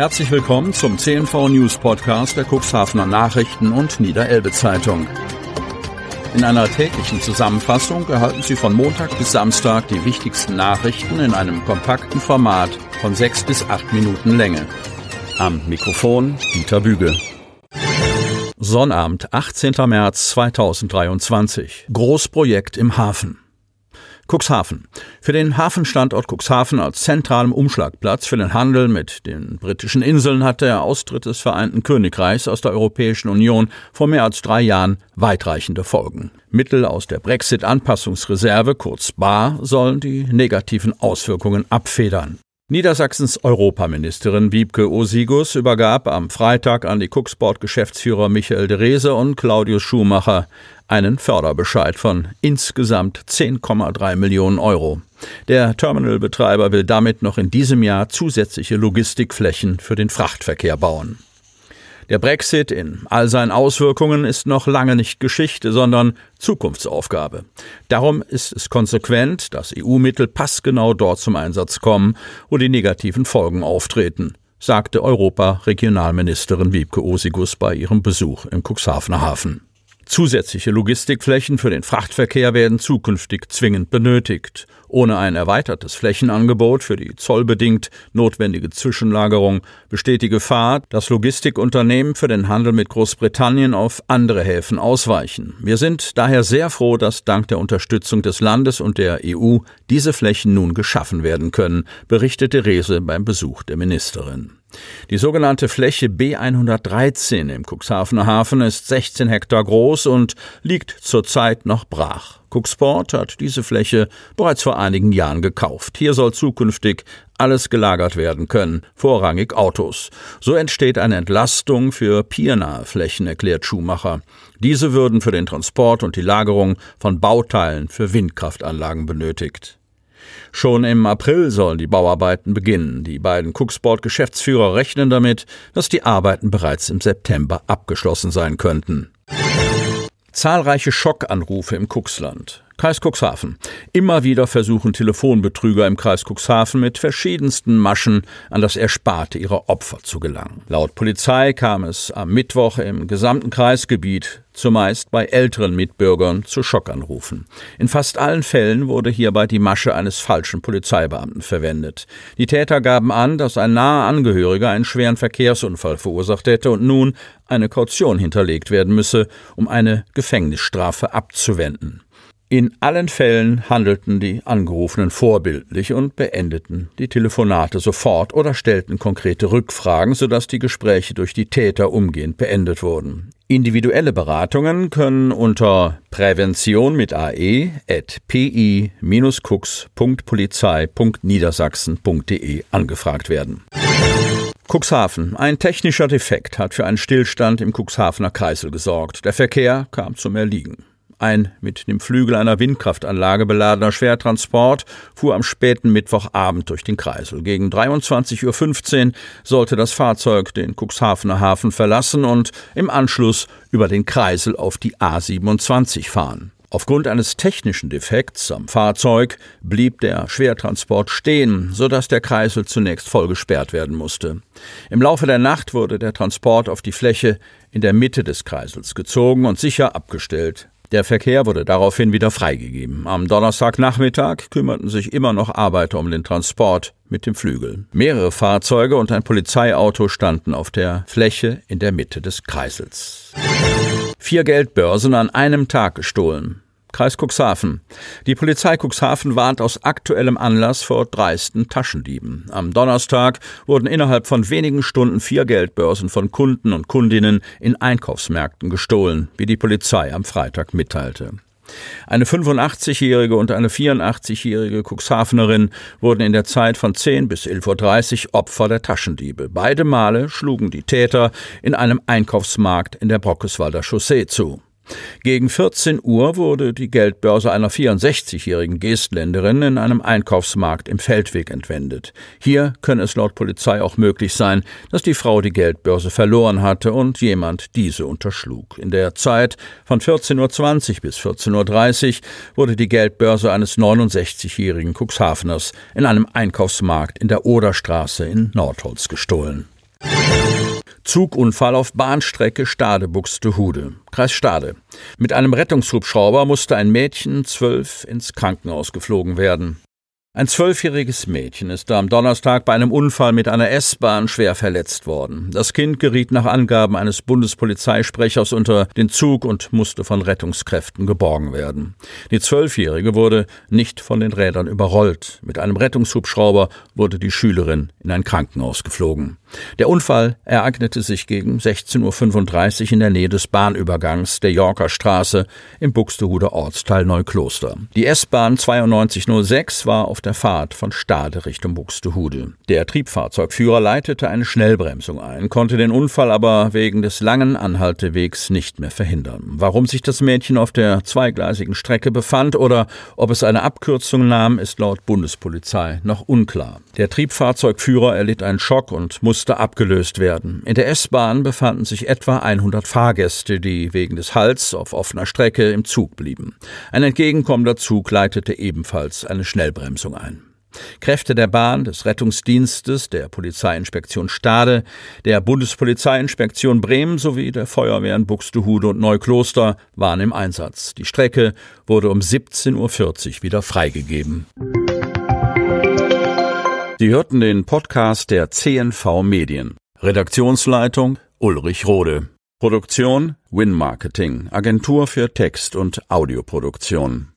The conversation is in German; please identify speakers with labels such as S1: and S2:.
S1: Herzlich willkommen zum CNV News Podcast der Cuxhavener Nachrichten und Niederelbe Zeitung. In einer täglichen Zusammenfassung erhalten Sie von Montag bis Samstag die wichtigsten Nachrichten in einem kompakten Format von sechs bis acht Minuten Länge. Am Mikrofon Dieter Büge. Sonnabend, 18. März 2023. Großprojekt im Hafen. Cuxhaven. Für den Hafenstandort Cuxhaven als zentralem Umschlagplatz für den Handel mit den britischen Inseln hat der Austritt des Vereinten Königreichs aus der Europäischen Union vor mehr als drei Jahren weitreichende Folgen. Mittel aus der Brexit-Anpassungsreserve, kurz BAR, sollen die negativen Auswirkungen abfedern. Niedersachsens Europaministerin Wiebke Osigus übergab am Freitag an die Cuxport-Geschäftsführer Michael Derese und Claudius Schumacher einen Förderbescheid von insgesamt 10,3 Millionen Euro. Der Terminalbetreiber will damit noch in diesem Jahr zusätzliche Logistikflächen für den Frachtverkehr bauen. Der Brexit in all seinen Auswirkungen ist noch lange nicht Geschichte, sondern Zukunftsaufgabe. Darum ist es konsequent, dass EU-Mittel passgenau dort zum Einsatz kommen, wo die negativen Folgen auftreten, sagte Europa-Regionalministerin Wiebke Osigus bei ihrem Besuch im Cuxhavener Hafen. Zusätzliche Logistikflächen für den Frachtverkehr werden zukünftig zwingend benötigt. Ohne ein erweitertes Flächenangebot für die zollbedingt notwendige Zwischenlagerung besteht die Gefahr, dass Logistikunternehmen für den Handel mit Großbritannien auf andere Häfen ausweichen. Wir sind daher sehr froh, dass dank der Unterstützung des Landes und der EU diese Flächen nun geschaffen werden können, berichtete Rehse beim Besuch der Ministerin. Die sogenannte Fläche B113 im Cuxhavener Hafen ist 16 Hektar groß und liegt zurzeit noch brach. Cuxport hat diese Fläche bereits vor einigen Jahren gekauft. Hier soll zukünftig alles gelagert werden können, vorrangig Autos. So entsteht eine Entlastung für piernahe Flächen, erklärt Schumacher. Diese würden für den Transport und die Lagerung von Bauteilen für Windkraftanlagen benötigt. Schon im April sollen die Bauarbeiten beginnen. Die beiden Cooksport-Geschäftsführer rechnen damit, dass die Arbeiten bereits im September abgeschlossen sein könnten. Zahlreiche Schockanrufe im Cuxland. Kreis Cuxhaven. Immer wieder versuchen Telefonbetrüger im Kreis Cuxhaven mit verschiedensten Maschen an das Ersparte ihrer Opfer zu gelangen. Laut Polizei kam es am Mittwoch im gesamten Kreisgebiet zumeist bei älteren Mitbürgern zu Schockanrufen. In fast allen Fällen wurde hierbei die Masche eines falschen Polizeibeamten verwendet. Die Täter gaben an, dass ein naher Angehöriger einen schweren Verkehrsunfall verursacht hätte und nun eine Kaution hinterlegt werden müsse, um eine Gefängnisstrafe abzuwenden. In allen Fällen handelten die Angerufenen vorbildlich und beendeten die Telefonate sofort oder stellten konkrete Rückfragen, sodass die Gespräche durch die Täter umgehend beendet wurden. Individuelle Beratungen können unter Prävention mit AE at pi-cux.polizei.niedersachsen.de angefragt werden. Cuxhaven. Ein technischer Defekt hat für einen Stillstand im Cuxhavener Kreisel gesorgt. Der Verkehr kam zum Erliegen. Ein mit dem Flügel einer Windkraftanlage beladener Schwertransport fuhr am späten Mittwochabend durch den Kreisel. Gegen 23.15 Uhr sollte das Fahrzeug den Cuxhavener Hafen verlassen und im Anschluss über den Kreisel auf die A27 fahren. Aufgrund eines technischen Defekts am Fahrzeug blieb der Schwertransport stehen, sodass der Kreisel zunächst voll gesperrt werden musste. Im Laufe der Nacht wurde der Transport auf die Fläche in der Mitte des Kreisels gezogen und sicher abgestellt. Der Verkehr wurde daraufhin wieder freigegeben. Am Donnerstagnachmittag kümmerten sich immer noch Arbeiter um den Transport mit dem Flügel. Mehrere Fahrzeuge und ein Polizeiauto standen auf der Fläche in der Mitte des Kreisels. Vier Geldbörsen an einem Tag gestohlen. Kreis Cuxhaven. Die Polizei Cuxhaven warnt aus aktuellem Anlass vor dreisten Taschendieben. Am Donnerstag wurden innerhalb von wenigen Stunden vier Geldbörsen von Kunden und Kundinnen in Einkaufsmärkten gestohlen, wie die Polizei am Freitag mitteilte. Eine 85-jährige und eine 84-jährige Cuxhavenerin wurden in der Zeit von 10 bis 11.30 Uhr Opfer der Taschendiebe. Beide Male schlugen die Täter in einem Einkaufsmarkt in der Brockeswalder Chaussee zu. Gegen 14 Uhr wurde die Geldbörse einer 64-jährigen Gestländerin in einem Einkaufsmarkt im Feldweg entwendet. Hier könne es laut Polizei auch möglich sein, dass die Frau die Geldbörse verloren hatte und jemand diese unterschlug. In der Zeit von 14.20 Uhr bis 14.30 Uhr wurde die Geldbörse eines 69-jährigen Cuxhaveners in einem Einkaufsmarkt in der Oderstraße in Nordholz gestohlen. Zugunfall auf Bahnstrecke Stade-Buxtehude, Kreis Stade. Mit einem Rettungshubschrauber musste ein Mädchen zwölf ins Krankenhaus geflogen werden. Ein zwölfjähriges Mädchen ist am Donnerstag bei einem Unfall mit einer S-Bahn schwer verletzt worden. Das Kind geriet nach Angaben eines Bundespolizeisprechers unter den Zug und musste von Rettungskräften geborgen werden. Die Zwölfjährige wurde nicht von den Rädern überrollt. Mit einem Rettungshubschrauber wurde die Schülerin in ein Krankenhaus geflogen. Der Unfall ereignete sich gegen 16.35 Uhr in der Nähe des Bahnübergangs der Yorker Straße im Buxtehuder Ortsteil Neukloster. Die S-Bahn 9206 war auf der Fahrt von Stade Richtung Buxtehude. Der Triebfahrzeugführer leitete eine Schnellbremsung ein, konnte den Unfall aber wegen des langen Anhaltewegs nicht mehr verhindern. Warum sich das Mädchen auf der zweigleisigen Strecke befand oder ob es eine Abkürzung nahm, ist laut Bundespolizei noch unklar. Der Triebfahrzeugführer erlitt einen Schock und musste abgelöst werden. In der S-Bahn befanden sich etwa 100 Fahrgäste, die wegen des Halls auf offener Strecke im Zug blieben. Ein entgegenkommender Zug leitete ebenfalls eine Schnellbremsung ein. Kräfte der Bahn, des Rettungsdienstes, der Polizeiinspektion Stade, der Bundespolizeiinspektion Bremen sowie der Feuerwehren Buxtehude und Neukloster waren im Einsatz. Die Strecke wurde um 17.40 Uhr wieder freigegeben. Sie hörten den Podcast der CNV Medien. Redaktionsleitung Ulrich Rode. Produktion Win Marketing, Agentur für Text- und Audioproduktion.